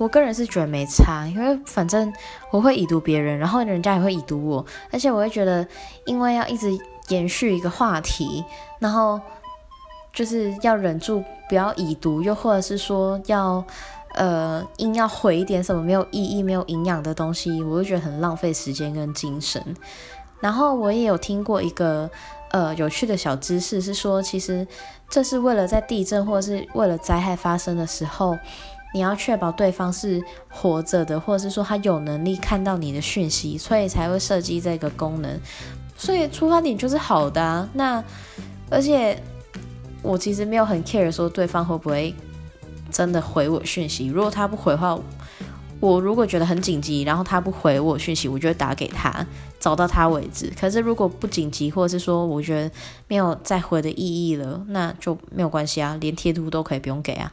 我个人是觉得没差，因为反正我会已读别人，然后人家也会已读我，而且我会觉得，因为要一直延续一个话题，然后就是要忍住不要已读，又或者是说要呃硬要回一点什么没有意义、没有营养的东西，我就觉得很浪费时间跟精神。然后我也有听过一个呃有趣的小知识，是说其实这是为了在地震或是为了灾害发生的时候。你要确保对方是活着的，或者是说他有能力看到你的讯息，所以才会设计这个功能。所以出发点就是好的。那而且我其实没有很 care 说对方会不会真的回我讯息。如果他不回的话，我如果觉得很紧急，然后他不回我讯息，我就会打给他，找到他为止。可是如果不紧急，或者是说我觉得没有再回的意义了，那就没有关系啊，连贴图都可以不用给啊。